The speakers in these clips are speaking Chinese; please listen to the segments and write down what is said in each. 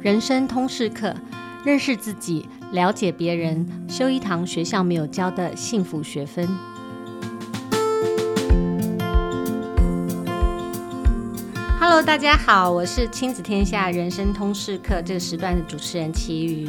人生通识课，认识自己，了解别人，修一堂学校没有教的幸福学分。Hello，大家好，我是亲子天下人生通识课这个时段的主持人齐瑜，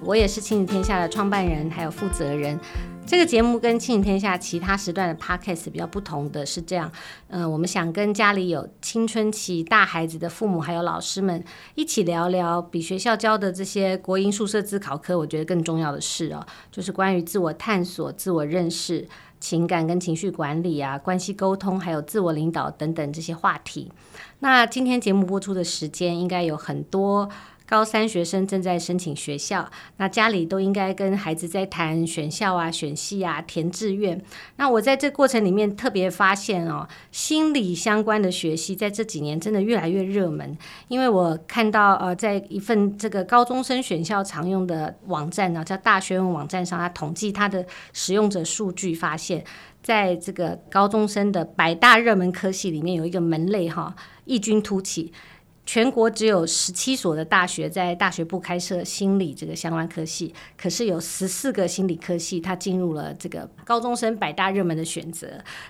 我也是亲子天下的创办人，还有负责人。这个节目跟亲天下其他时段的 podcast 比较不同的是这样，嗯、我们想跟家里有青春期大孩子的父母还有老师们一起聊聊比学校教的这些国英数社自考科，我觉得更重要的事哦，就是关于自我探索、自我认识、情感跟情绪管理啊、关系沟通，还有自我领导等等这些话题。那今天节目播出的时间应该有很多。高三学生正在申请学校，那家里都应该跟孩子在谈选校啊、选系啊、填志愿。那我在这过程里面特别发现哦，心理相关的学习在这几年真的越来越热门。因为我看到呃，在一份这个高中生选校常用的网站呢，叫大学问网站上，它统计它的使用者数据，发现在这个高中生的百大热门科系里面，有一个门类哈，异军突起。全国只有十七所的大学在大学部开设心理这个相关科系，可是有十四个心理科系，它进入了这个高中生百大热门的选择，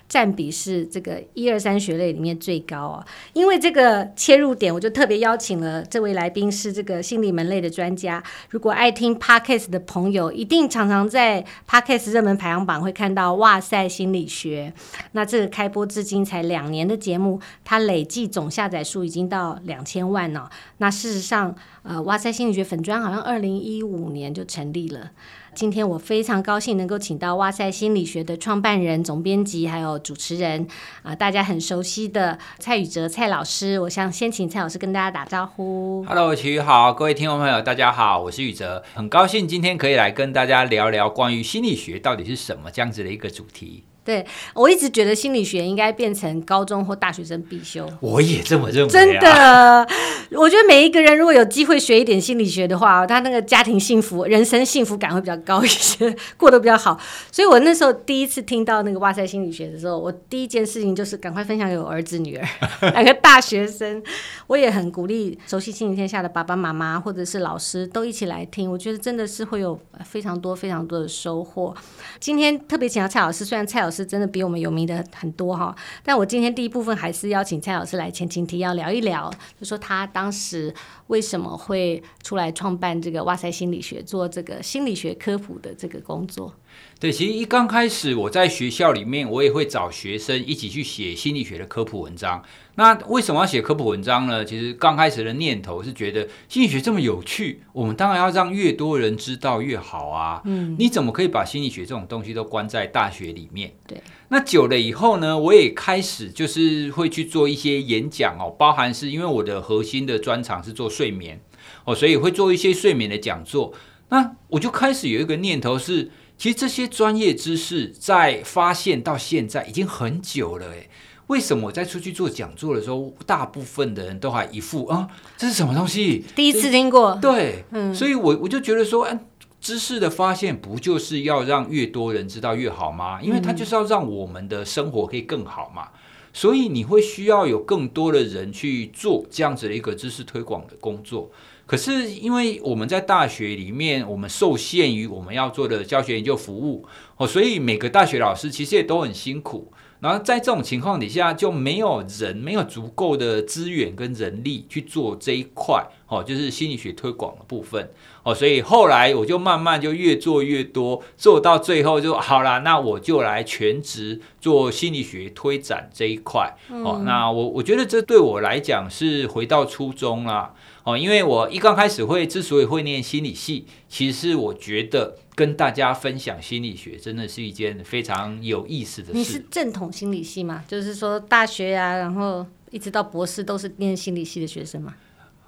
占比是这个一二三学类里面最高哦。因为这个切入点，我就特别邀请了这位来宾，是这个心理门类的专家。如果爱听 Podcast 的朋友，一定常常在 Podcast 热门排行榜会看到“哇塞心理学”。那这个开播至今才两年的节目，它累计总下载数已经到两千万呢、哦？那事实上，呃，哇塞心理学粉砖好像二零一五年就成立了。今天我非常高兴能够请到哇塞心理学的创办人、总编辑还有主持人啊、大家很熟悉的蔡宇哲蔡老师。我想先请蔡老师跟大家打招呼。Hello，齐宇好，各位听众朋友，大家好，我是宇哲，很高兴今天可以来跟大家聊聊关于心理学到底是什么这样子的一个主题。对，我一直觉得心理学应该变成高中或大学生必修。我也这么认为啊。真的，我觉得每一个人如果有机会学一点心理学的话，他那个家庭幸福、人生幸福感会比较高一些，过得比较好。所以我那时候第一次听到那个哇塞心理学的时候，我第一件事情就是赶快分享给我儿子女儿，两个大学生。我也很鼓励熟悉心理天下的爸爸妈妈或者是老师都一起来听，我觉得真的是会有非常多非常多的收获。今天特别请到蔡老师，虽然蔡老师。是真的比我们有名的很多哈，但我今天第一部分还是邀请蔡老师来前情提要聊一聊，就说他当时为什么会出来创办这个哇塞心理学，做这个心理学科普的这个工作。对，其实一刚开始我在学校里面，我也会找学生一起去写心理学的科普文章。那为什么要写科普文章呢？其实刚开始的念头是觉得心理学这么有趣，我们当然要让越多人知道越好啊。嗯，你怎么可以把心理学这种东西都关在大学里面？对。那久了以后呢，我也开始就是会去做一些演讲哦，包含是因为我的核心的专长是做睡眠哦，所以会做一些睡眠的讲座。那我就开始有一个念头是。其实这些专业知识在发现到现在已经很久了，诶，为什么我在出去做讲座的时候，大部分的人都还一副啊，这是什么东西？第一次听过。对，嗯，所以我我就觉得说，哎，知识的发现不就是要让越多人知道越好吗？因为它就是要让我们的生活可以更好嘛。所以你会需要有更多的人去做这样子的一个知识推广的工作。可是，因为我们在大学里面，我们受限于我们要做的教学研究服务哦，所以每个大学老师其实也都很辛苦。然后在这种情况底下，就没有人没有足够的资源跟人力去做这一块哦，就是心理学推广的部分哦。所以后来我就慢慢就越做越多，做到最后就好啦。那我就来全职做心理学推展这一块哦。那我我觉得这对我来讲是回到初衷啦。哦，因为我一刚开始会之所以会念心理系，其实是我觉得跟大家分享心理学真的是一件非常有意思的事。你是正统心理系吗？就是说大学呀、啊，然后一直到博士都是念心理系的学生吗？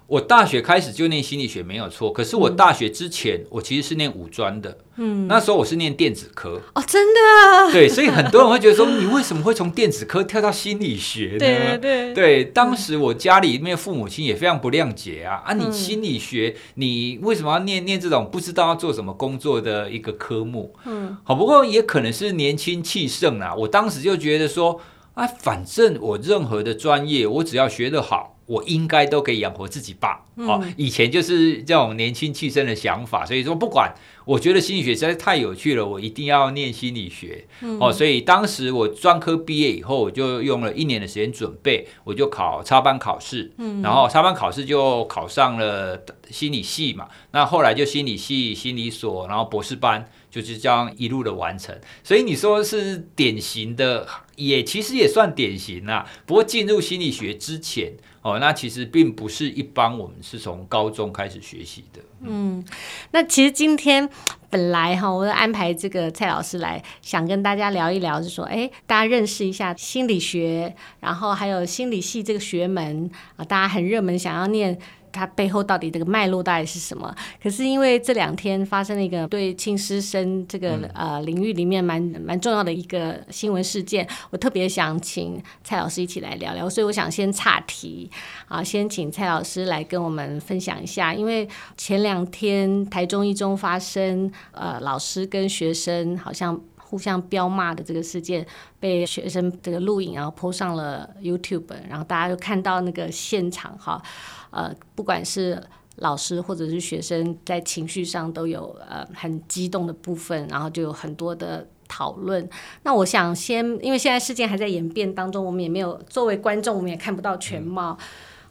我大学开始就念心理学没有错，可是我大学之前、嗯、我其实是念五专的，嗯，那时候我是念电子科哦，真的，啊对，所以很多人会觉得说，你为什么会从电子科跳到心理学呢？对对对，当时我家里面父母亲也非常不谅解啊，啊，你心理学，你为什么要念念这种不知道要做什么工作的一个科目？嗯，好，不过也可能是年轻气盛啊，我当时就觉得说。啊，反正我任何的专业，我只要学得好。我应该都可以养活自己吧？哦、嗯，以前就是这种年轻气盛的想法，所以说不管，我觉得心理学实在是太有趣了，我一定要念心理学。嗯、哦，所以当时我专科毕业以后，我就用了一年的时间准备，我就考插班考试，嗯、然后插班考试就考上了心理系嘛。那后来就心理系、心理所，然后博士班。就是这样一路的完成，所以你说是典型的，也其实也算典型啦。不过进入心理学之前，哦，那其实并不是一般我们是从高中开始学习的。嗯，那其实今天本来哈，我安排这个蔡老师来，想跟大家聊一聊，是说，哎，大家认识一下心理学，然后还有心理系这个学门啊，大家很热门，想要念。它背后到底这个脉络到底是什么？可是因为这两天发生了一个对轻师生这个、嗯、呃领域里面蛮蛮重要的一个新闻事件，我特别想请蔡老师一起来聊聊。所以我想先岔题啊，先请蔡老师来跟我们分享一下。因为前两天台中一中发生呃老师跟学生好像互相飙骂的这个事件，被学生这个录影然后 po 上了 YouTube，然后大家就看到那个现场哈。呃，不管是老师或者是学生，在情绪上都有呃很激动的部分，然后就有很多的讨论。那我想先，因为现在事件还在演变当中，我们也没有作为观众，我们也看不到全貌。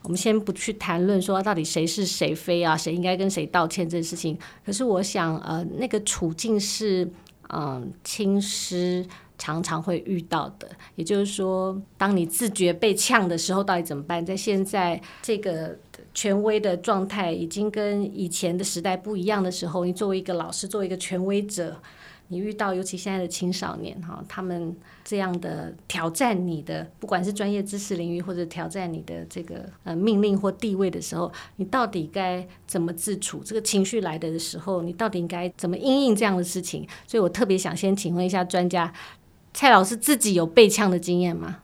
我们先不去谈论说到底谁是谁非啊，谁应该跟谁道歉这件事情。可是我想，呃，那个处境是，嗯、呃，轻师。常常会遇到的，也就是说，当你自觉被呛的时候，到底怎么办？在现在这个权威的状态已经跟以前的时代不一样的时候，你作为一个老师，作为一个权威者，你遇到尤其现在的青少年哈，他们这样的挑战你的，不管是专业知识领域或者挑战你的这个呃命令或地位的时候，你到底该怎么自处？这个情绪来的时候，你到底应该怎么应应这样的事情？所以我特别想先请问一下专家。蔡老师自己有被呛的经验吗？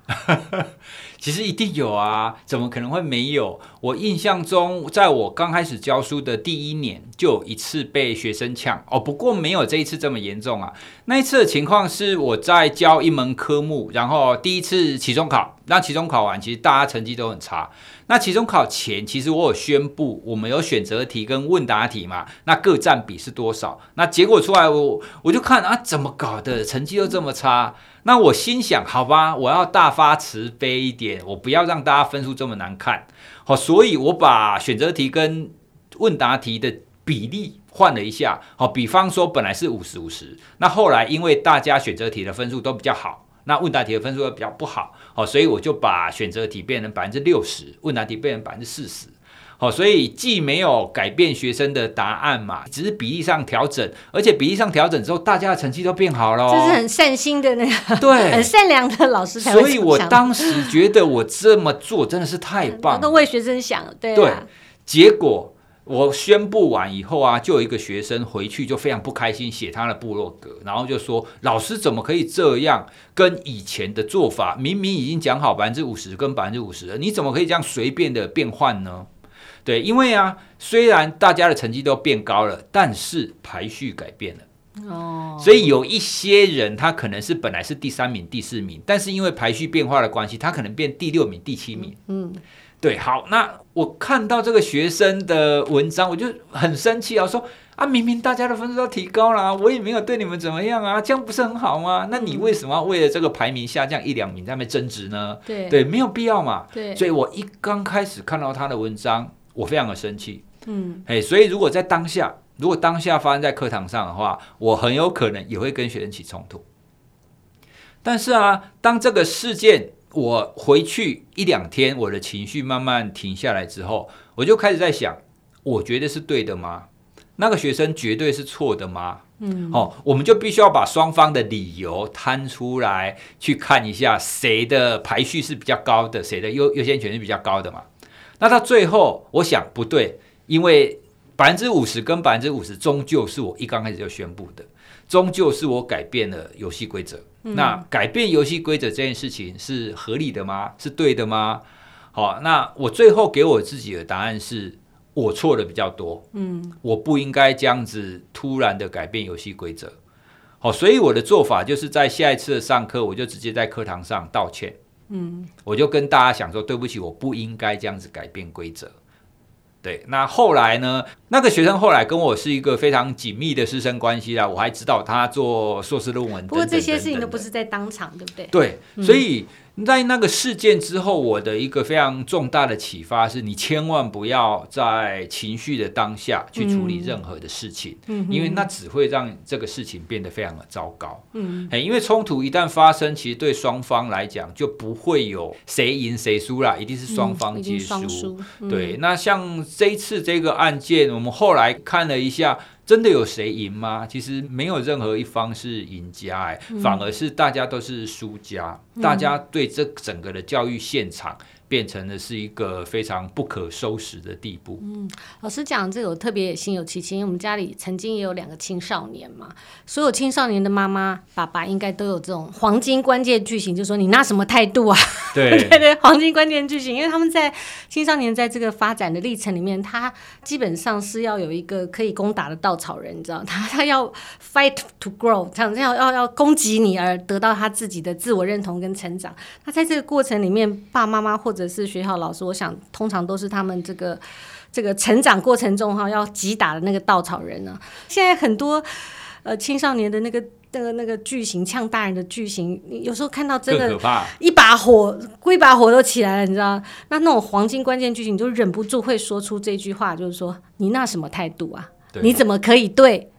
其实一定有啊，怎么可能会没有？我印象中，在我刚开始教书的第一年，就有一次被学生抢哦。不过没有这一次这么严重啊。那一次的情况是我在教一门科目，然后第一次期中考，那期中考完，其实大家成绩都很差。那期中考前，其实我有宣布，我们有选择题跟问答题嘛，那各占比是多少？那结果出来，我我就看啊，怎么搞的，成绩又这么差？那我心想，好吧，我要大发慈悲一点，我不要让大家分数这么难看。好，所以我把选择题跟问答题的比例换了一下。好，比方说本来是五十五十，那后来因为大家选择题的分数都比较好。那问答题的分数又比较不好，好，所以我就把选择题变成百分之六十，问答题变成百分之四十，好，所以既没有改变学生的答案嘛，只是比例上调整，而且比例上调整之后，大家的成绩都变好了，这是很善心的那个，对，很善良的老师才会。所以我当时觉得我这么做真的是太 棒了，都为学生想，对，对，结果。我宣布完以后啊，就有一个学生回去就非常不开心，写他的部落格，然后就说：“老师怎么可以这样？跟以前的做法，明明已经讲好百分之五十跟百分之五十了，你怎么可以这样随便的变换呢？”对，因为啊，虽然大家的成绩都变高了，但是排序改变了哦，所以有一些人他可能是本来是第三名、第四名，但是因为排序变化的关系，他可能变第六名、第七名。嗯。对，好，那我看到这个学生的文章，我就很生气啊，说啊，明明大家的分数都提高了啊，我也没有对你们怎么样啊，这样不是很好吗？那你为什么要为了这个排名下降一两名在那边争执呢？对对，没有必要嘛。对，所以我一刚开始看到他的文章，我非常的生气。嗯，哎，所以如果在当下，如果当下发生在课堂上的话，我很有可能也会跟学生起冲突。但是啊，当这个事件。我回去一两天，我的情绪慢慢停下来之后，我就开始在想，我觉得是对的吗？那个学生绝对是错的吗？嗯，哦，我们就必须要把双方的理由摊出来，去看一下谁的排序是比较高的，谁的优优先权是比较高的嘛。那到最后，我想不对，因为百分之五十跟百分之五十终究是我一刚开始就宣布的，终究是我改变了游戏规则。那改变游戏规则这件事情是合理的吗？是对的吗？好，那我最后给我自己的答案是我错的比较多。嗯，我不应该这样子突然的改变游戏规则。好，所以我的做法就是在下一次的上课，我就直接在课堂上道歉。嗯，我就跟大家讲说，对不起，我不应该这样子改变规则。对，那后来呢？那个学生后来跟我是一个非常紧密的师生关系啦，我还指导他做硕士论文等等等等。不过这些事情都不是在当场，对不对？对，嗯、所以。在那个事件之后，我的一个非常重大的启发是，你千万不要在情绪的当下去处理任何的事情，嗯，因为那只会让这个事情变得非常的糟糕，嗯，因为冲突一旦发生，其实对双方来讲就不会有谁赢谁输啦，一定是双方皆输，对。那像这一次这个案件，我们后来看了一下。真的有谁赢吗？其实没有任何一方是赢家，哎，反而是大家都是输家。嗯、大家对这整个的教育现场。变成的是一个非常不可收拾的地步。嗯，老师讲这个我特别也心有戚戚，因为我们家里曾经也有两个青少年嘛。所有青少年的妈妈、爸爸应该都有这种黄金关键句型，就是说你拿什么态度啊？对对对，黄金关键句型，因为他们在青少年在这个发展的历程里面，他基本上是要有一个可以攻打的稻草人，你知道，他他要 fight to grow，这样要要要攻击你而得到他自己的自我认同跟成长。那在这个过程里面，爸爸妈妈或者是学校老师，我想通常都是他们这个这个成长过程中哈要击打的那个稻草人呢、啊。现在很多呃青少年的那个那个那个剧情呛大人的剧情，你有时候看到真的，一把火，一把火都起来了，你知道？那那种黄金关键剧情，你就忍不住会说出这句话，就是说你那什么态度啊？你怎么可以对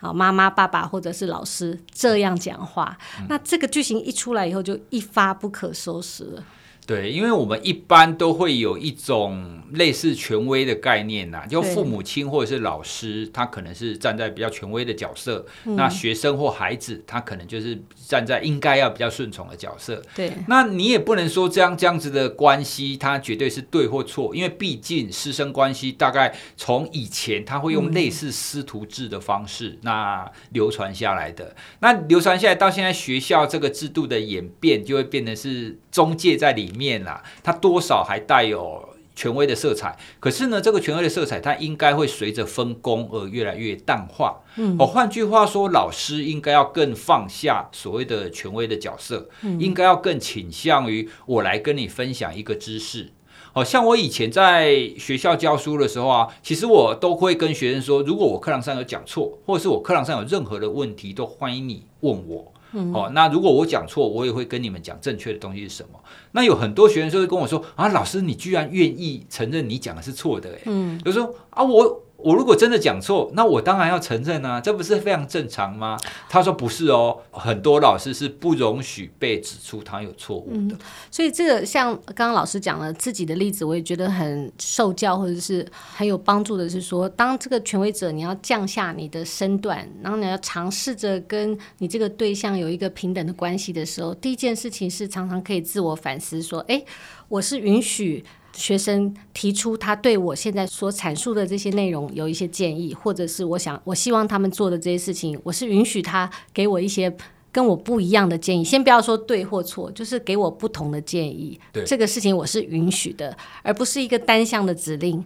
好妈妈、爸爸或者是老师这样讲话？嗯、那这个剧情一出来以后，就一发不可收拾了。对，因为我们一般都会有一种类似权威的概念呐、啊，就父母亲或者是老师，他可能是站在比较权威的角色，嗯、那学生或孩子，他可能就是站在应该要比较顺从的角色。对，那你也不能说这样这样子的关系，他绝对是对或错，因为毕竟师生关系大概从以前他会用类似师徒制的方式，嗯、那流传下来的，那流传下来到现在学校这个制度的演变，就会变得是中介在里面。面啦，它多少还带有权威的色彩。可是呢，这个权威的色彩，它应该会随着分工而越来越淡化。嗯，哦，换句话说，老师应该要更放下所谓的权威的角色，嗯，应该要更倾向于我来跟你分享一个知识。哦，像我以前在学校教书的时候啊，其实我都会跟学生说，如果我课堂上有讲错，或者是我课堂上有任何的问题，都欢迎你问我。嗯、哦，那如果我讲错，我也会跟你们讲正确的东西是什么。那有很多学生就会跟我说啊，老师，你居然愿意承认你讲的是错的，嗯，就说啊，我。我如果真的讲错，那我当然要承认啊，这不是非常正常吗？他说不是哦，很多老师是不容许被指出他有错误的。所以这个像刚刚老师讲了自己的例子，我也觉得很受教或者是很有帮助的，是说当这个权威者，你要降下你的身段，然后你要尝试着跟你这个对象有一个平等的关系的时候，第一件事情是常常可以自我反思，说，哎，我是允许。学生提出他对我现在所阐述的这些内容有一些建议，或者是我想我希望他们做的这些事情，我是允许他给我一些跟我不一样的建议。先不要说对或错，就是给我不同的建议。对，这个事情我是允许的，而不是一个单向的指令。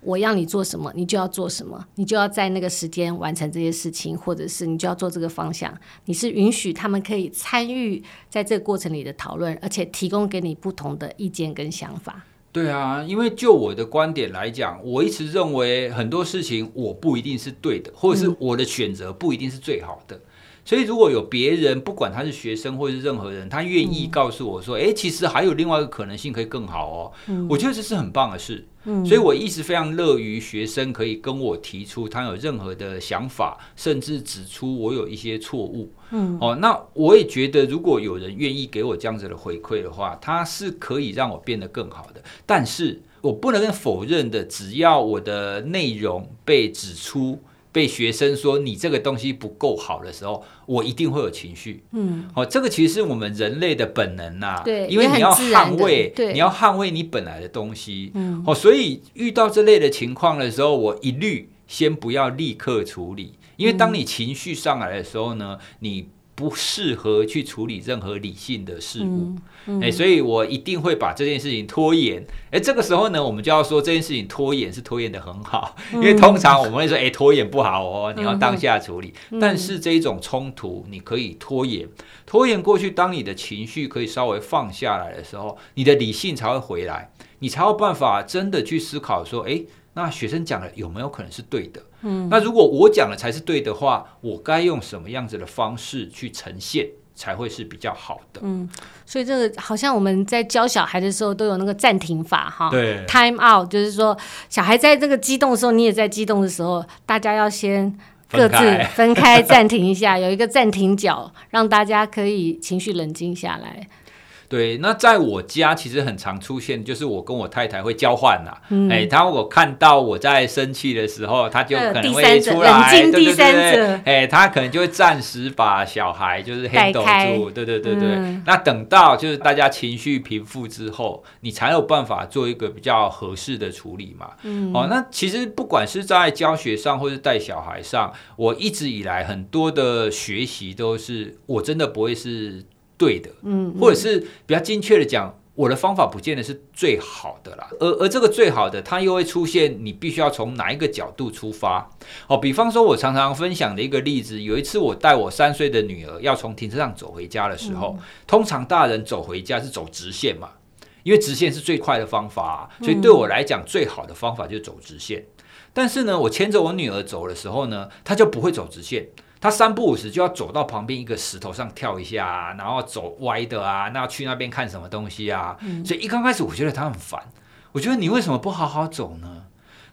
我要你做什么，你就要做什么，你就要在那个时间完成这些事情，或者是你就要做这个方向。你是允许他们可以参与在这个过程里的讨论，而且提供给你不同的意见跟想法。对啊，因为就我的观点来讲，我一直认为很多事情我不一定是对的，或者是我的选择不一定是最好的。嗯、所以如果有别人，不管他是学生或者是任何人，他愿意告诉我说：“哎、嗯，其实还有另外一个可能性可以更好哦。嗯”我觉得这是很棒的事。嗯，所以我一直非常乐于学生可以跟我提出他有任何的想法，甚至指出我有一些错误。嗯，哦，那我也觉得，如果有人愿意给我这样子的回馈的话，他是可以让我变得更好的。但是我不能否认的，只要我的内容被指出。被学生说你这个东西不够好的时候，我一定会有情绪。嗯，好、哦，这个其实是我们人类的本能呐、啊。对，因为你要捍卫，你要捍卫你本来的东西。嗯，好、哦，所以遇到这类的情况的时候，我一律先不要立刻处理，因为当你情绪上来的时候呢，你。不适合去处理任何理性的事物。嗯嗯欸、所以我一定会把这件事情拖延。哎、欸，这个时候呢，我们就要说这件事情拖延是拖延的很好，因为通常我们会说，哎、欸，拖延不好哦，你要当下处理。嗯、但是这一种冲突，你可以拖延，拖延过去，当你的情绪可以稍微放下来的时候，你的理性才会回来，你才有办法真的去思考说，哎、欸，那学生讲的有没有可能是对的？嗯，那如果我讲的才是对的话，我该用什么样子的方式去呈现？才会是比较好的。嗯，所以这个好像我们在教小孩的时候都有那个暂停法哈。对，time out 就是说，小孩在这个激动的时候，你也在激动的时候，大家要先各自分开暂停一下，有一个暂停角，让大家可以情绪冷静下来。对，那在我家其实很常出现，就是我跟我太太会交换呐。哎、嗯欸，他如果看到我在生气的时候，他就可能会出来，对对对对，哎、欸，他可能就会暂时把小孩就是 handle 住，对对对对。嗯、那等到就是大家情绪平复之后，你才有办法做一个比较合适的处理嘛。嗯，哦，那其实不管是在教学上或是带小孩上，我一直以来很多的学习都是我真的不会是。对的，嗯，或者是比较精确的讲，我的方法不见得是最好的啦，而而这个最好的，它又会出现，你必须要从哪一个角度出发？哦，比方说，我常常分享的一个例子，有一次我带我三岁的女儿要从停车场走回家的时候，嗯、通常大人走回家是走直线嘛，因为直线是最快的方法，所以对我来讲，最好的方法就是走直线。但是呢，我牵着我女儿走的时候呢，她就不会走直线。他三不五时就要走到旁边一个石头上跳一下啊，然后走歪的啊，那要去那边看什么东西啊？嗯、所以一刚开始我觉得他很烦，我觉得你为什么不好好走呢？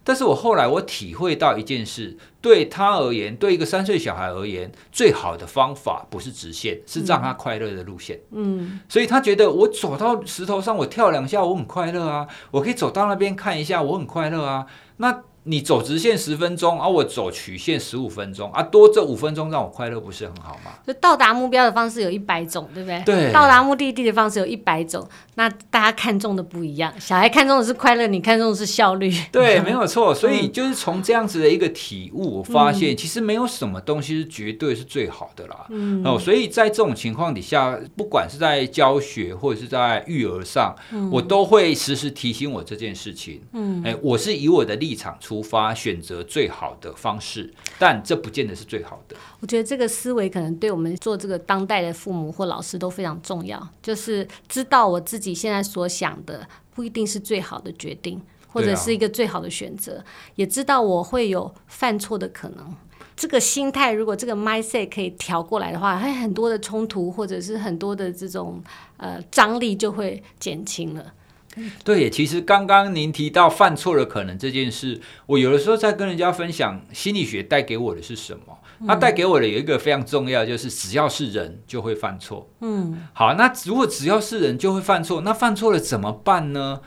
但是我后来我体会到一件事，对他而言，对一个三岁小孩而言，最好的方法不是直线，是让他快乐的路线。嗯，所以他觉得我走到石头上，我跳两下，我很快乐啊，我可以走到那边看一下，我很快乐啊。那你走直线十分钟，而、啊、我走曲线十五分钟，啊，多这五分钟让我快乐，不是很好吗？就到达目标的方式有一百种，对不对？对。到达目的地的方式有一百种，那大家看重的不一样。小孩看重的是快乐，你看重的是效率。对，没有错。所以就是从这样子的一个体悟，我发现其实没有什么东西是绝对是最好的啦。嗯。哦，所以在这种情况底下，不管是在教学或者是在育儿上，嗯、我都会时时提醒我这件事情。嗯。哎，我是以我的立场出发，选择最好的方式，但这不见得是最好的。我觉得这个思维可能对我们做这个当代的父母或老师都非常重要，就是知道我自己现在所想的不一定是最好的决定，或者是一个最好的选择，啊、也知道我会有犯错的可能。这个心态如果这个 mindset 可以调过来的话，还很多的冲突或者是很多的这种呃张力就会减轻了。对，其实刚刚您提到犯错的可能这件事，我有的时候在跟人家分享心理学带给我的是什么？它带给我的有一个非常重要，就是只要是人就会犯错。嗯，好，那如果只要是人就会犯错，那犯错了怎么办呢？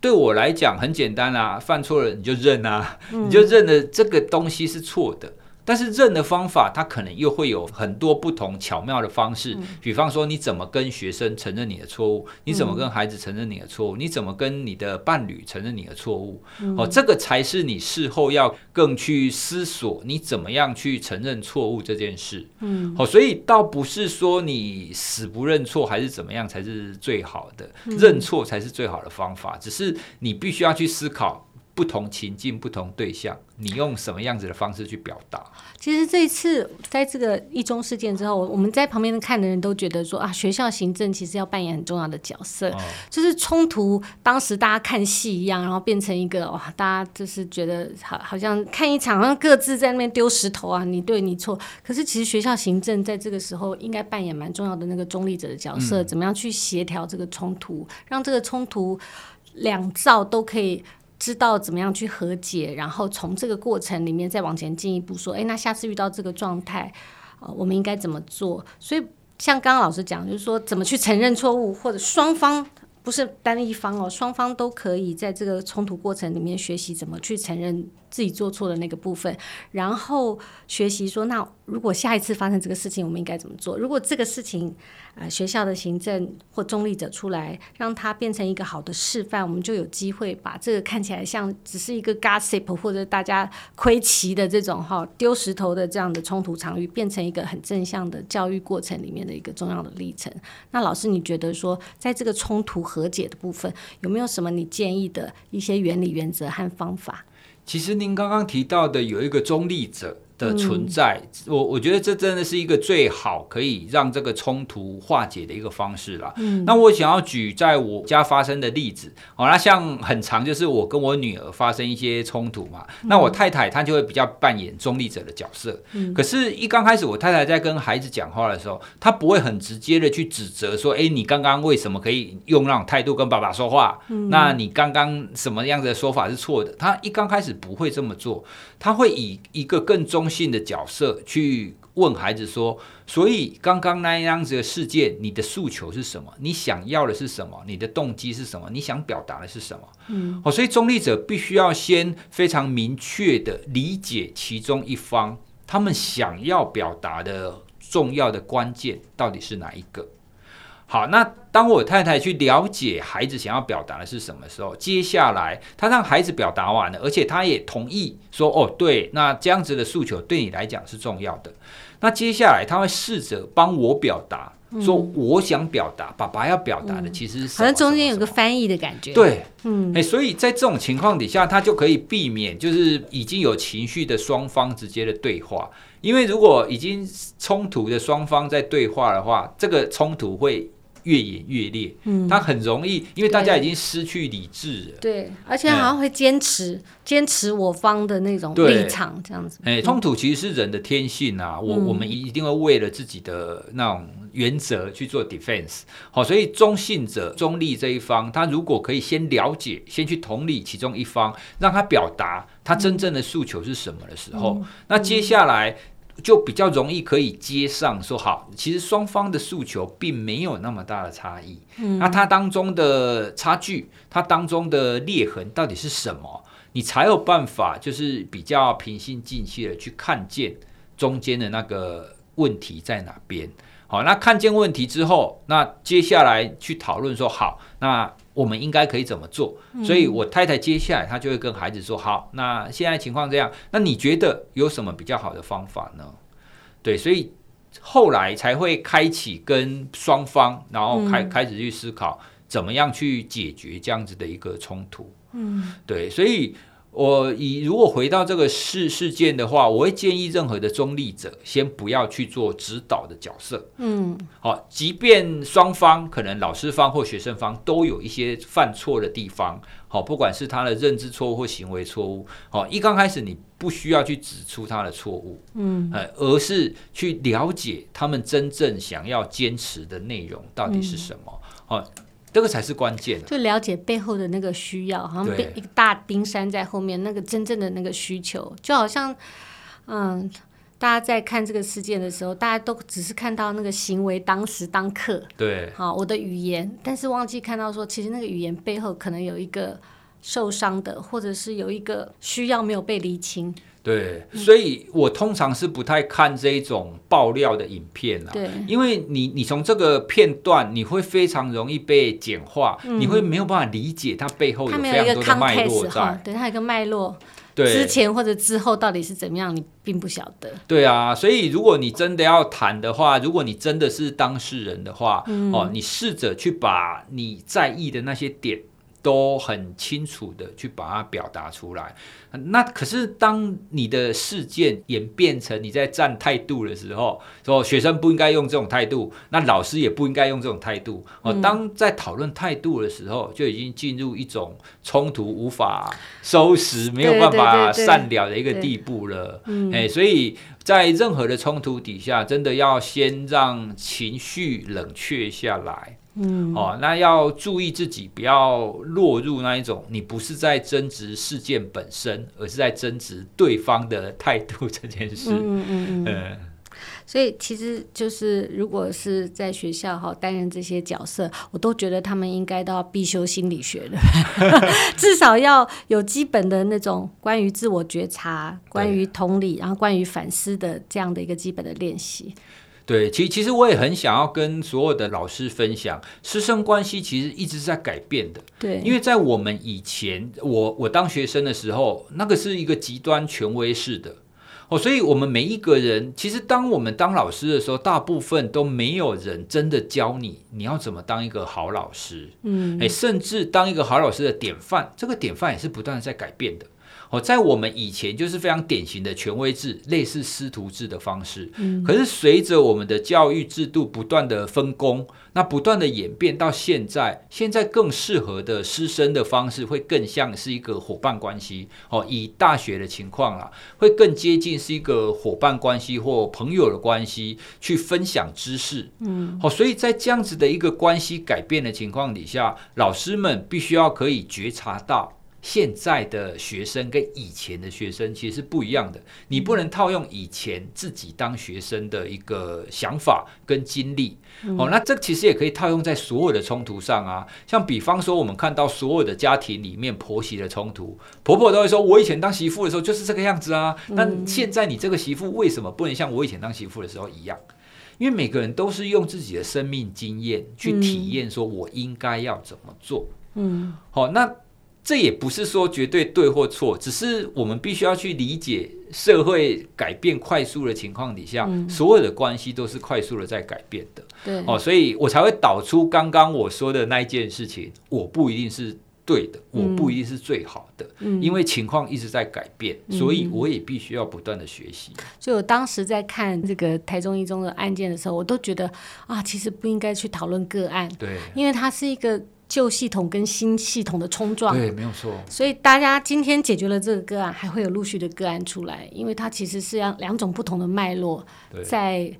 对我来讲很简单啊，犯错了你就认啊，你就认了这个东西是错的。但是认的方法，它可能又会有很多不同巧妙的方式。嗯、比方说，你怎么跟学生承认你的错误？你怎么跟孩子承认你的错误？嗯、你怎么跟你的伴侣承认你的错误？嗯、哦，这个才是你事后要更去思索，你怎么样去承认错误这件事。嗯，好、哦，所以倒不是说你死不认错还是怎么样才是最好的，嗯、认错才是最好的方法。只是你必须要去思考。不同情境、不同对象，你用什么样子的方式去表达？其实这一次在这个一中事件之后，我们在旁边看的人都觉得说啊，学校行政其实要扮演很重要的角色。哦、就是冲突，当时大家看戏一样，然后变成一个哇，大家就是觉得好，好像看一场，好像各自在那边丢石头啊，你对你错。可是其实学校行政在这个时候应该扮演蛮重要的那个中立者的角色，嗯、怎么样去协调这个冲突，让这个冲突两造都可以。知道怎么样去和解，然后从这个过程里面再往前进一步，说，哎，那下次遇到这个状态，呃，我们应该怎么做？所以像刚刚老师讲，就是说怎么去承认错误，或者双方不是单一方哦，双方都可以在这个冲突过程里面学习怎么去承认自己做错的那个部分，然后学习说，那如果下一次发生这个事情，我们应该怎么做？如果这个事情，呃，学校的行政或中立者出来，让它变成一个好的示范，我们就有机会把这个看起来像只是一个 gossip 或者大家窥奇的这种哈丢石头的这样的冲突场域，变成一个很正向的教育过程里面的一个重要的历程。那老师，你觉得说，在这个冲突和解的部分，有没有什么你建议的一些原理、原则和方法？其实您刚刚提到的有一个中立者的存在，嗯、我我觉得这真的是一个最好可以让这个冲突化解的一个方式了。嗯，那我想要举在我家发生的例子，哦，那像很长就是我跟我女儿发生一些冲突嘛，嗯、那我太太她就会比较扮演中立者的角色。嗯，可是，一刚开始我太太在跟孩子讲话的时候，她不会很直接的去指责说，哎，你刚刚为什么可以用那种态度跟爸爸说话？嗯，那你刚刚什么样子的说法是错的？她一刚开始不会这么做，她会以一个更中性的角色去问孩子说：“所以刚刚那样子的事件，你的诉求是什么？你想要的是什么？你的动机是什么？你想表达的是什么？”嗯，哦，所以中立者必须要先非常明确的理解其中一方他们想要表达的重要的关键到底是哪一个。好，那当我太太去了解孩子想要表达的是什么时候，接下来她让孩子表达完了，而且她也同意说：“哦，对，那这样子的诉求对你来讲是重要的。”那接下来他会试着帮我表达，说我想表达，爸爸要表达的其实好像中间有个翻译的感觉。对，嗯，哎，所以在这种情况底下，他就可以避免就是已经有情绪的双方直接的对话，因为如果已经冲突的双方在对话的话，这个冲突会。越演越烈，嗯，他很容易，因为大家已经失去理智了，对，而且好像会坚持坚、嗯、持我方的那种立场，这样子。哎，冲突其实是人的天性啊，嗯、我我们一定会为了自己的那种原则去做 defense。好，所以中性者、中立这一方，他如果可以先了解、先去同理其中一方，让他表达他真正的诉求是什么的时候，嗯、那接下来。就比较容易可以接上，说好，其实双方的诉求并没有那么大的差异。嗯，那它当中的差距，它当中的裂痕到底是什么？你才有办法，就是比较平心静气的去看见中间的那个问题在哪边。好，那看见问题之后，那接下来去讨论说好，那。我们应该可以怎么做？所以，我太太接下来她就会跟孩子说：“好，那现在情况这样，那你觉得有什么比较好的方法呢？”对，所以后来才会开启跟双方，然后开开始去思考怎么样去解决这样子的一个冲突。嗯，对，所以。我以如果回到这个事事件的话，我会建议任何的中立者先不要去做指导的角色。嗯，好，即便双方可能老师方或学生方都有一些犯错的地方，好，不管是他的认知错误或行为错误，好，一刚开始你不需要去指出他的错误，嗯，而是去了解他们真正想要坚持的内容到底是什么，好。这个才是关键，就了解背后的那个需要，好像一个大冰山在后面，那个真正的那个需求，就好像，嗯，大家在看这个事件的时候，大家都只是看到那个行为当时当刻，对，好，我的语言，但是忘记看到说，其实那个语言背后可能有一个受伤的，或者是有一个需要没有被厘清。对，所以我通常是不太看这一种爆料的影片啊，对，因为你你从这个片段，你会非常容易被简化，嗯、你会没有办法理解它背后有非常多的脉络在，对，它有一个脉络，对，之前或者之后到底是怎么样，你并不晓得。对啊，所以如果你真的要谈的话，如果你真的是当事人的话，嗯、哦，你试着去把你在意的那些点。都很清楚的去把它表达出来。那可是当你的事件演变成你在站态度的时候，说学生不应该用这种态度，那老师也不应该用这种态度。哦，当在讨论态度的时候，就已经进入一种冲突无法收拾、没有办法善了的一个地步了。哎，所以在任何的冲突底下，真的要先让情绪冷却下来。嗯，哦，那要注意自己，不要落入那一种，你不是在争执事件本身，而是在争执对方的态度这件事。嗯嗯嗯。所以其实就是如果是在学校哈担任这些角色，我都觉得他们应该都要必修心理学的，至少要有基本的那种关于自我觉察、关于同理，然后关于反思的这样的一个基本的练习。对，其其实我也很想要跟所有的老师分享，师生关系其实一直在改变的。对，因为在我们以前，我我当学生的时候，那个是一个极端权威式的哦，所以我们每一个人，其实当我们当老师的时候，大部分都没有人真的教你你要怎么当一个好老师。嗯，哎，甚至当一个好老师的典范，这个典范也是不断的在改变的。哦，在我们以前就是非常典型的权威制，类似师徒制的方式。嗯，可是随着我们的教育制度不断的分工，那不断的演变到现在，现在更适合的师生的方式会更像是一个伙伴关系。哦，以大学的情况啦，会更接近是一个伙伴关系或朋友的关系，去分享知识。嗯，好，所以在这样子的一个关系改变的情况底下，老师们必须要可以觉察到。现在的学生跟以前的学生其实是不一样的，你不能套用以前自己当学生的一个想法跟经历。嗯、哦，那这其实也可以套用在所有的冲突上啊。像比方说，我们看到所有的家庭里面婆媳的冲突，婆婆都会说：“我以前当媳妇的时候就是这个样子啊。”那现在你这个媳妇为什么不能像我以前当媳妇的时候一样？因为每个人都是用自己的生命经验去体验，说我应该要怎么做。嗯，好、哦，那。这也不是说绝对对或错，只是我们必须要去理解社会改变快速的情况底下，嗯、所有的关系都是快速的在改变的。对，哦，所以我才会导出刚刚我说的那一件事情。我不一定是对的，我不一定是最好的，嗯、因为情况一直在改变，嗯、所以我也必须要不断的学习。所以我当时在看这个台中一中的案件的时候，我都觉得啊，其实不应该去讨论个案，对，因为它是一个。旧系统跟新系统的冲撞，对，没有错。所以大家今天解决了这个个案，还会有陆续的个案出来，因为它其实是要两种不同的脉络在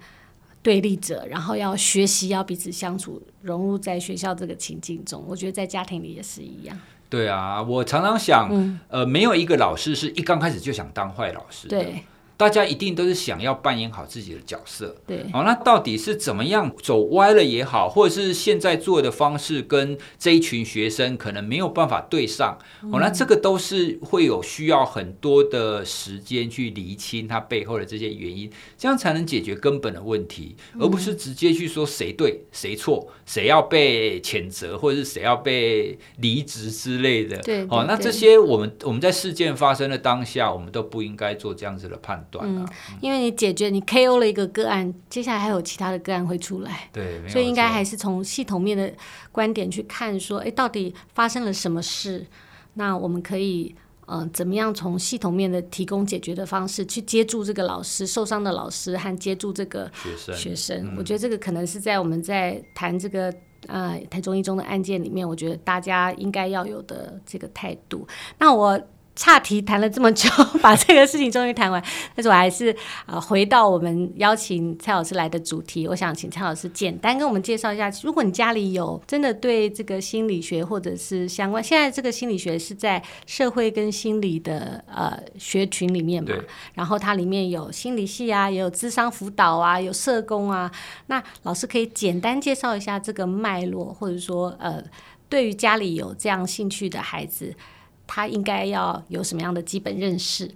对立着，然后要学习要彼此相处，融入在学校这个情境中。我觉得在家庭里也是一样。对啊，我常常想，嗯、呃，没有一个老师是一刚开始就想当坏老师的。对。大家一定都是想要扮演好自己的角色，对，好，那到底是怎么样走歪了也好，或者是现在做的方式跟这一群学生可能没有办法对上，哦，那这个都是会有需要很多的时间去厘清它背后的这些原因，这样才能解决根本的问题，而不是直接去说谁对谁错，谁要被谴责或者是谁要被离职之类的，对，哦，那这些我们我们在事件发生的当下，我们都不应该做这样子的判断。嗯，因为你解决你 KO 了一个个案，接下来还有其他的个案会出来，对，所以应该还是从系统面的观点去看，说，哎，到底发生了什么事？那我们可以，嗯、呃，怎么样从系统面的提供解决的方式，去接住这个老师受伤的老师和接住这个学生。学生，嗯、我觉得这个可能是在我们在谈这个呃台中一中的案件里面，我觉得大家应该要有的这个态度。那我。岔题谈了这么久，把这个事情终于谈完，但是我还是呃回到我们邀请蔡老师来的主题。我想请蔡老师简单跟我们介绍一下，如果你家里有真的对这个心理学或者是相关，现在这个心理学是在社会跟心理的呃学群里面嘛，对然后它里面有心理系啊，也有智商辅导啊，有社工啊。那老师可以简单介绍一下这个脉络，或者说呃，对于家里有这样兴趣的孩子。他应该要有什么样的基本认识？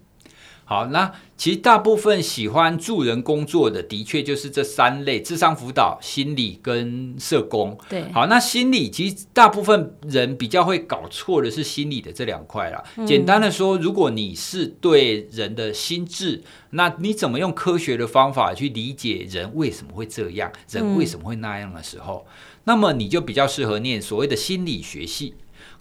好，那其实大部分喜欢助人工作的，的确就是这三类：智商辅导、心理跟社工。对，好，那心理其实大部分人比较会搞错的是心理的这两块啦。嗯、简单的说，如果你是对人的心智，那你怎么用科学的方法去理解人为什么会这样，人为什么会那样的时候，嗯、那么你就比较适合念所谓的心理学系。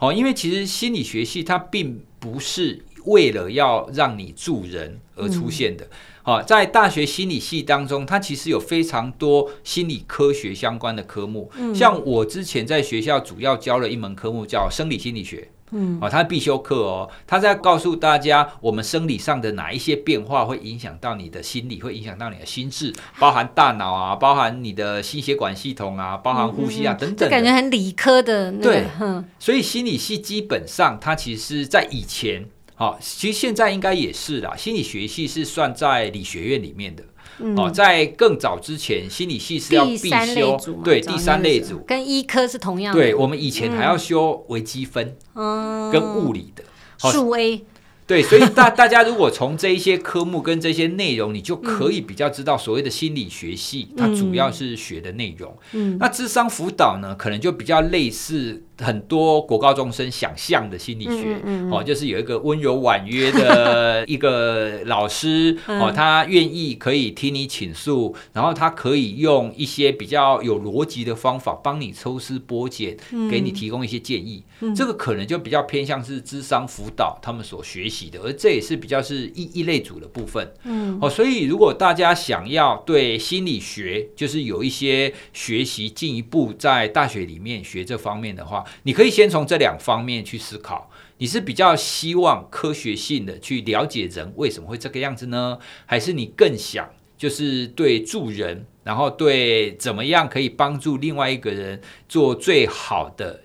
哦，因为其实心理学系它并不是为了要让你助人而出现的。好，在大学心理系当中，它其实有非常多心理科学相关的科目。像我之前在学校主要教了一门科目叫生理心理学。嗯，哦，他必修课哦，他在告诉大家，我们生理上的哪一些变化会影响到你的心理，会影响到你的心智，包含大脑啊，包含你的心血管系统啊，包含呼吸啊、嗯、等等。感觉很理科的、那个。对，嗯、所以心理系基本上，它其实，在以前，好、哦，其实现在应该也是啦。心理学系是算在理学院里面的。嗯、哦，在更早之前，心理系是要必修，对，第三类组跟医科是同样的。对，我们以前还要修微积分，嗯，跟物理的数 A。对，所以大大家如果从这一些科目跟这些内容，你就可以比较知道所谓的心理学系，它主要是学的内容。嗯，那智商辅导呢，可能就比较类似。很多国高中生想象的心理学，嗯哦，就是有一个温柔婉约的一个老师，嗯、哦，他愿意可以听你倾诉，然后他可以用一些比较有逻辑的方法帮你抽丝剥茧，嗯、给你提供一些建议。嗯、这个可能就比较偏向是智商辅导他们所学习的，而这也是比较是一一类组的部分。嗯，哦，所以如果大家想要对心理学就是有一些学习，进一步在大学里面学这方面的话。你可以先从这两方面去思考，你是比较希望科学性的去了解人为什么会这个样子呢？还是你更想就是对助人，然后对怎么样可以帮助另外一个人做最好的、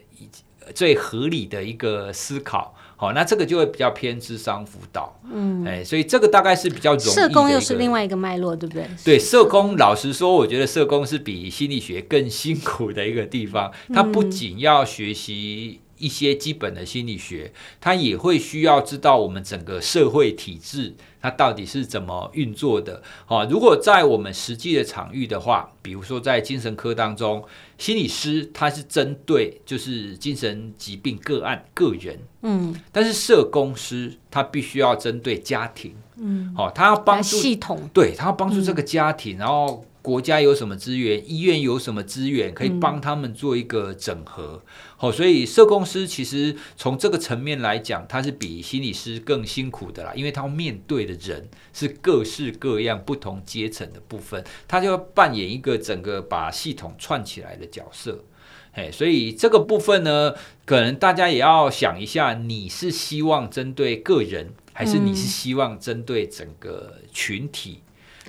最合理的一个思考？好，那这个就会比较偏智商辅导。嗯，哎，所以这个大概是比较容易。社工又是另外一个脉络，对不对？对，社工，老实说，我觉得社工是比心理学更辛苦的一个地方。他不仅要学习一些基本的心理学，他也会需要知道我们整个社会体制。它到底是怎么运作的？好，如果在我们实际的场域的话，比如说在精神科当中，心理师他是针对就是精神疾病个案个人，嗯，但是社工师他必须要针对家庭，嗯，好，他要帮助系统，对，他要帮助这个家庭，嗯，然后。国家有什么资源，医院有什么资源，可以帮他们做一个整合。好、嗯哦，所以社工师其实从这个层面来讲，他是比心理师更辛苦的啦，因为他要面对的人是各式各样、不同阶层的部分，他就要扮演一个整个把系统串起来的角色。哎，所以这个部分呢，可能大家也要想一下，你是希望针对个人，还是你是希望针对整个群体？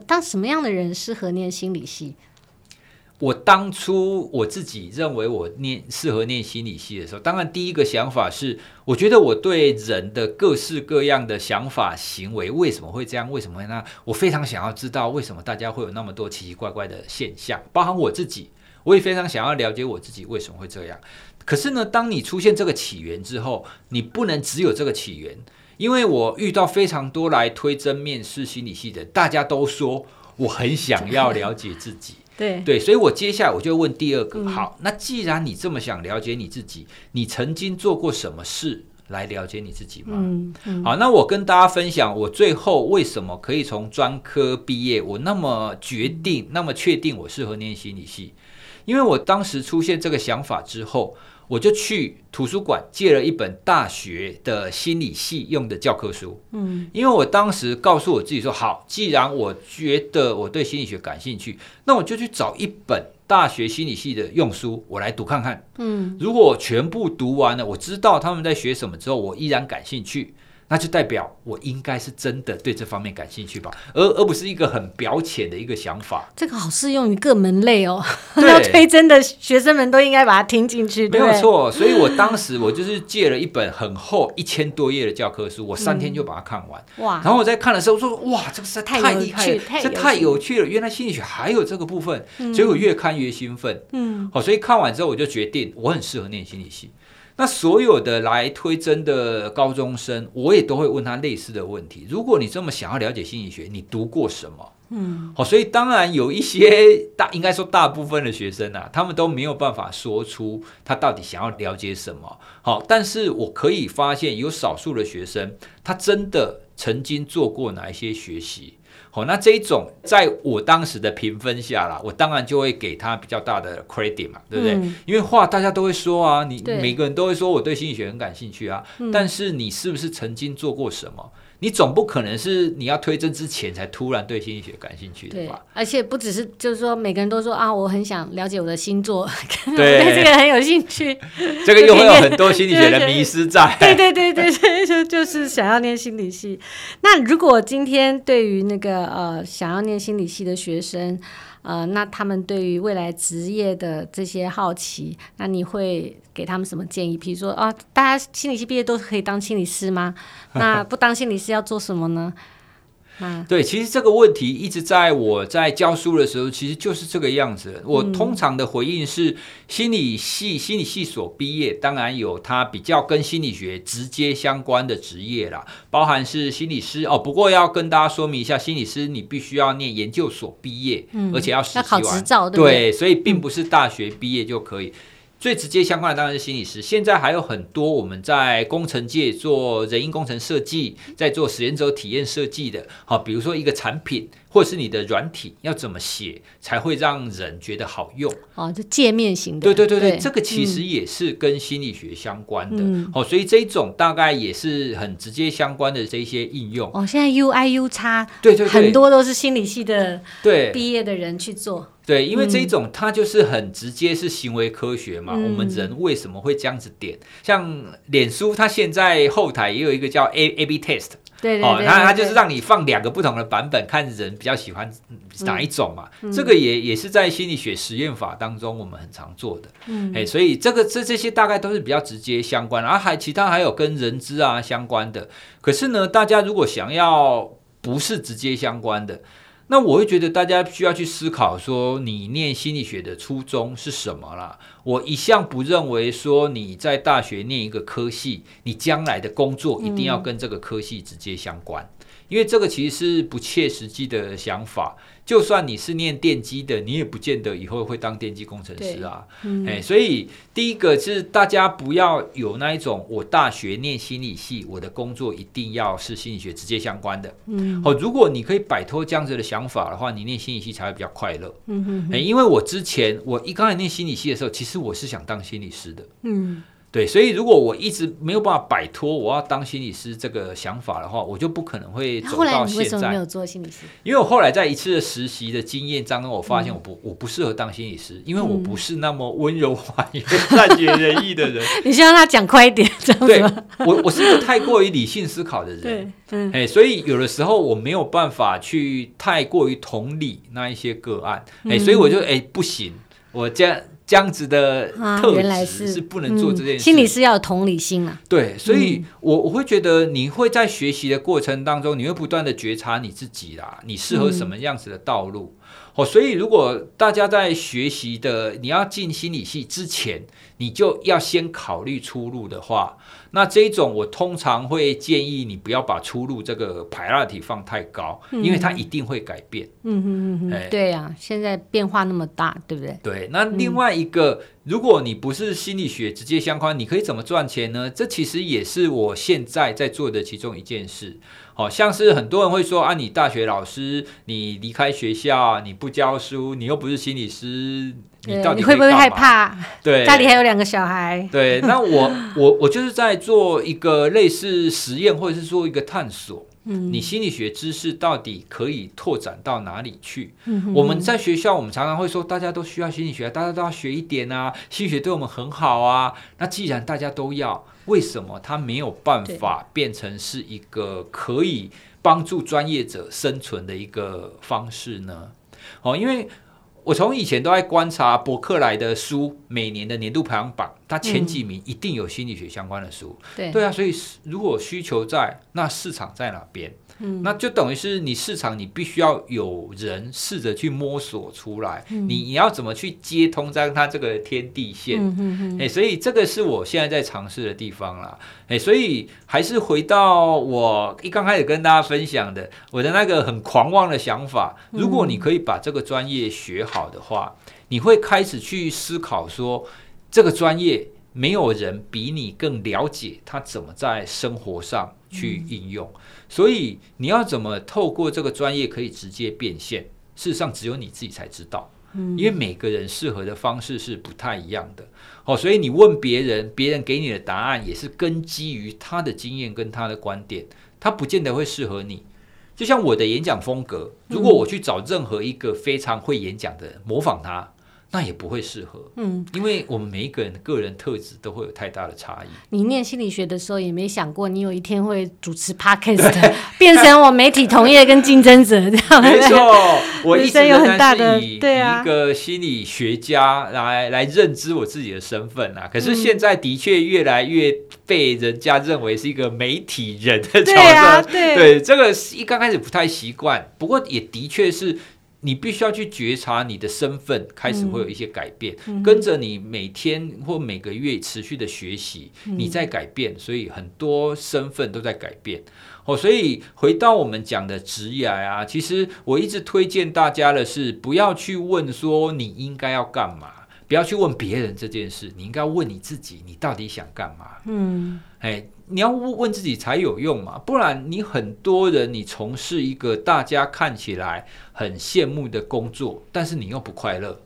当什么样的人适合念心理系？我当初我自己认为我念适合念心理系的时候，当然第一个想法是，我觉得我对人的各式各样的想法、行为为什么会这样？为什么会那样？我非常想要知道为什么大家会有那么多奇奇怪怪的现象，包含我自己，我也非常想要了解我自己为什么会这样。可是呢，当你出现这个起源之后，你不能只有这个起源。因为我遇到非常多来推真面试心理系的，大家都说我很想要了解自己，对对，所以我接下来我就问第二个，嗯、好，那既然你这么想了解你自己，你曾经做过什么事来了解你自己吗？嗯嗯、好，那我跟大家分享，我最后为什么可以从专科毕业，我那么决定，嗯、那么确定我适合念心理系，因为我当时出现这个想法之后。我就去图书馆借了一本大学的心理系用的教科书，嗯，因为我当时告诉我自己说，好，既然我觉得我对心理学感兴趣，那我就去找一本大学心理系的用书，我来读看看，嗯，如果我全部读完了，我知道他们在学什么之后，我依然感兴趣。那就代表我应该是真的对这方面感兴趣吧，而而不是一个很表浅的一个想法。这个好适用于各门类哦，要对推真的学生们都应该把它听进去。没有错，所以我当时我就是借了一本很厚一千多页的教科书，我三天就把它看完。嗯、哇！然后我在看的时候说：“哇，这个实在太厉害了，这太有趣了！原来心理学还有这个部分。”所以我越看越兴奋。嗯，好，所以看完之后我就决定我很适合念心理系。那所有的来推甄的高中生，我也都会问他类似的问题。如果你这么想要了解心理学，你读过什么？嗯，好，所以当然有一些大，应该说大部分的学生啊，他们都没有办法说出他到底想要了解什么。好，但是我可以发现有少数的学生，他真的曾经做过哪一些学习。好，那这一种在我当时的评分下啦，我当然就会给他比较大的 credit 嘛，对不对？嗯、因为话大家都会说啊，你每个人都会说我对心理学很感兴趣啊，对但是你是不是曾经做过什么？你总不可能是你要推甄之前才突然对心理学感兴趣的吧？而且不只是就是说每个人都说啊，我很想了解我的星座，对，对这个很有兴趣。这个又会有很多心理学的迷失在。对对对对对，就就是想要念心理系。那如果今天对于那个呃想要念心理系的学生，呃，那他们对于未来职业的这些好奇，那你会给他们什么建议？比如说啊，大家心理系毕业都可以当心理师吗？那不当心理师要做什么呢？嗯，对，其实这个问题一直在我在教书的时候，其实就是这个样子。我通常的回应是，心理系心理系所毕业，当然有它比较跟心理学直接相关的职业啦，包含是心理师哦。不过要跟大家说明一下，心理师你必须要念研究所毕业，嗯，而且要实习完，要考执照，对不对？对，所以并不是大学毕业就可以。最直接相关的当然是心理师。现在还有很多我们在工程界做人因工程设计，在做实验者体验设计的，好，比如说一个产品。或者是你的软体要怎么写才会让人觉得好用？哦，就界面型的。对对对对，对这个其实也是跟心理学相关的。嗯、哦，所以这一种大概也是很直接相关的这一些应用。哦，现在 UI UX 对对对，很多都是心理系的对毕业的人去做。对，因为这一种它就是很直接是行为科学嘛。嗯、我们人为什么会这样子点？像脸书，它现在后台也有一个叫 A A B Test。对对对，对，哦，它它就是让你放两个不同的版本，看人比较喜欢哪一种嘛。嗯、这个也也是在心理学实验法当中我们很常做的。嗯，哎，所以这个这这些大概都是比较直接相关，然后还其他还有跟人知啊相关的。可是呢，大家如果想要不是直接相关的。那我会觉得大家需要去思考说，你念心理学的初衷是什么啦？我一向不认为说你在大学念一个科系，你将来的工作一定要跟这个科系直接相关，因为这个其实是不切实际的想法。就算你是念电机的，你也不见得以后会当电机工程师啊。嗯、哎，所以第一个是大家不要有那一种，我大学念心理系，我的工作一定要是心理学直接相关的。嗯，好，如果你可以摆脱这样子的想法的话，你念心理系才会比较快乐。嗯哼哼，哎，因为我之前我一刚才念心理系的时候，其实我是想当心理师的。嗯。对，所以如果我一直没有办法摆脱我要当心理师这个想法的话，我就不可能会走到现在。没有做心理师？因为我后来在一次的实习的经验当中，我发现我不、嗯、我不适合当心理师，因为我不是那么温柔婉约、善解人意的人。你希望他讲快一点，这样？对，我我是一个太过于理性思考的人。对，嗯，哎，所以有的时候我没有办法去太过于同理那一些个案，哎、嗯，所以我就哎不行，我这样。这样子的特质是不能做这件事。心理是要有同理心啊。对，所以我我会觉得你会在学习的过程当中，你会不断的觉察你自己啦，你适合什么样子的道路。哦，所以如果大家在学习的你要进心理系之前，你就要先考虑出路的话。那这一种，我通常会建议你不要把出路这个 priority 放太高，嗯、因为它一定会改变。嗯嗯嗯嗯，对呀、啊，现在变化那么大，对不对？对。那另外一个，嗯、如果你不是心理学直接相关，你可以怎么赚钱呢？这其实也是我现在在做的其中一件事。好像是很多人会说啊，你大学老师，你离开学校，你不教书，你又不是心理师，你到底，你会不会害怕？对，家里还有两个小孩。对，那我我我就是在做一个类似实验，或者是做一个探索。嗯，你心理学知识到底可以拓展到哪里去？嗯，我们在学校，我们常常会说，大家都需要心理学，大家都要学一点啊，心理学对我们很好啊。那既然大家都要，为什么它没有办法变成是一个可以帮助专业者生存的一个方式呢？哦，因为。我从以前都在观察伯克莱的书，每年的年度排行榜，它前几名一定有心理学相关的书。嗯、对对啊，所以如果需求在，那市场在哪边？嗯，那就等于是你市场，你必须要有人试着去摸索出来，嗯、你你要怎么去接通在它这个天地线？哎、嗯欸，所以这个是我现在在尝试的地方啦。哎、欸，所以还是回到我一刚开始跟大家分享的，我的那个很狂妄的想法。如果你可以把这个专业学好的话，嗯、你会开始去思考说，这个专业没有人比你更了解他怎么在生活上去应用。嗯所以你要怎么透过这个专业可以直接变现？事实上，只有你自己才知道，因为每个人适合的方式是不太一样的。哦，所以你问别人，别人给你的答案也是根基于他的经验跟他的观点，他不见得会适合你。就像我的演讲风格，如果我去找任何一个非常会演讲的人模仿他，那也不会适合，嗯，因为我们每一个人的个人特质都会有太大的差异。你念心理学的时候，也没想过你有一天会主持 Podcast，变成我媒体同业跟竞争者这样。没错，我一直有很大的对啊一个心理学家来来认知我自己的身份啊。可是现在的确越来越被人家认为是一个媒体人的角色，对，对，这个一刚开始不太习惯，不过也的确是。你必须要去觉察你的身份开始会有一些改变，嗯、跟着你每天或每个月持续的学习，嗯、你在改变，所以很多身份都在改变。哦，所以回到我们讲的职业啊，其实我一直推荐大家的是，不要去问说你应该要干嘛，不要去问别人这件事，你应该问你自己，你到底想干嘛？嗯，哎。你要问问自己才有用嘛，不然你很多人你从事一个大家看起来很羡慕的工作，但是你又不快乐，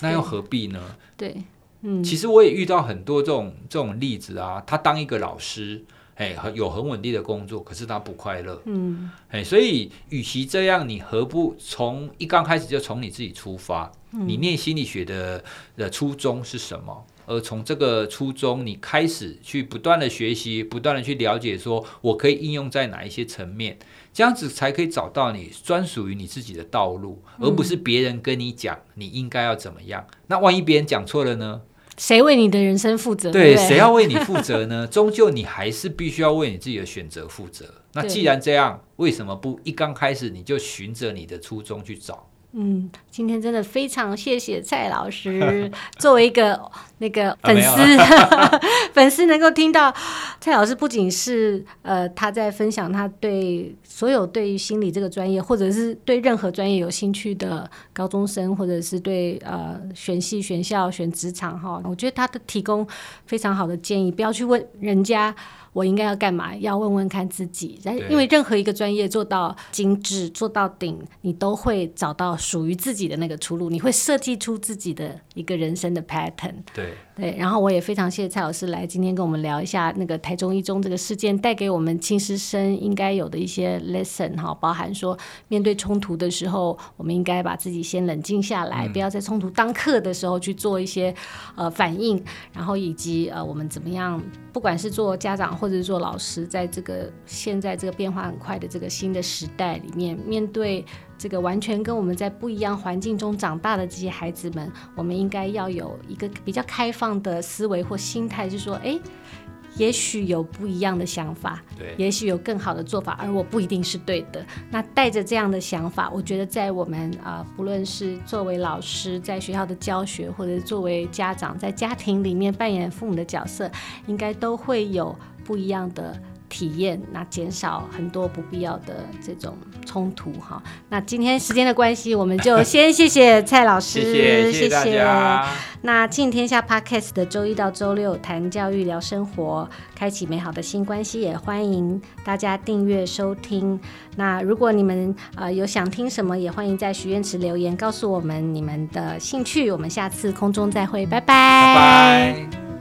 那又何必呢？对，嗯，其实我也遇到很多这种这种例子啊，他当一个老师，哎，有很稳定的工作，可是他不快乐，嗯，哎，所以与其这样，你何不从一刚开始就从你自己出发？你念心理学的的初衷是什么？而从这个初衷，你开始去不断的学习，不断的去了解，说我可以应用在哪一些层面，这样子才可以找到你专属于你自己的道路，而不是别人跟你讲你应该要怎么样。那万一别人讲错了呢？谁为你的人生负责？对，谁要为你负责呢？终究你还是必须要为你自己的选择负责。那既然这样，为什么不一刚开始你就循着你的初衷去找？嗯，今天真的非常谢谢蔡老师，作为一个那个粉丝，啊、粉丝能够听到蔡老师不仅是呃他在分享他对所有对于心理这个专业，或者是对任何专业有兴趣的高中生，或者是对呃选系、选校、选职场哈，我觉得他的提供非常好的建议，不要去问人家。我应该要干嘛？要问问看自己。因为任何一个专业做到精致、做到顶，你都会找到属于自己的那个出路。你会设计出自己的一个人生的 pattern。对对。然后我也非常谢谢蔡老师来今天跟我们聊一下那个台中一中这个事件带给我们亲师生应该有的一些 lesson 哈，包含说面对冲突的时候，我们应该把自己先冷静下来，嗯、不要在冲突当刻的时候去做一些呃反应，然后以及呃我们怎么样，不管是做家长。或者是做老师，在这个现在这个变化很快的这个新的时代里面，面对这个完全跟我们在不一样环境中长大的这些孩子们，我们应该要有一个比较开放的思维或心态，就是说，哎。也许有不一样的想法，对，也许有更好的做法，而我不一定是对的。那带着这样的想法，我觉得在我们啊、呃，不论是作为老师在学校的教学，或者作为家长在家庭里面扮演父母的角色，应该都会有不一样的。体验，那减少很多不必要的这种冲突哈。那今天时间的关系，我们就先谢谢蔡老师，谢谢，谢谢。那亲子天下 Podcast 的周一到周六谈教育聊生活，开启美好的新关系，也欢迎大家订阅收听。那如果你们呃有想听什么，也欢迎在许愿池留言告诉我们你们的兴趣。我们下次空中再会，拜拜。拜拜。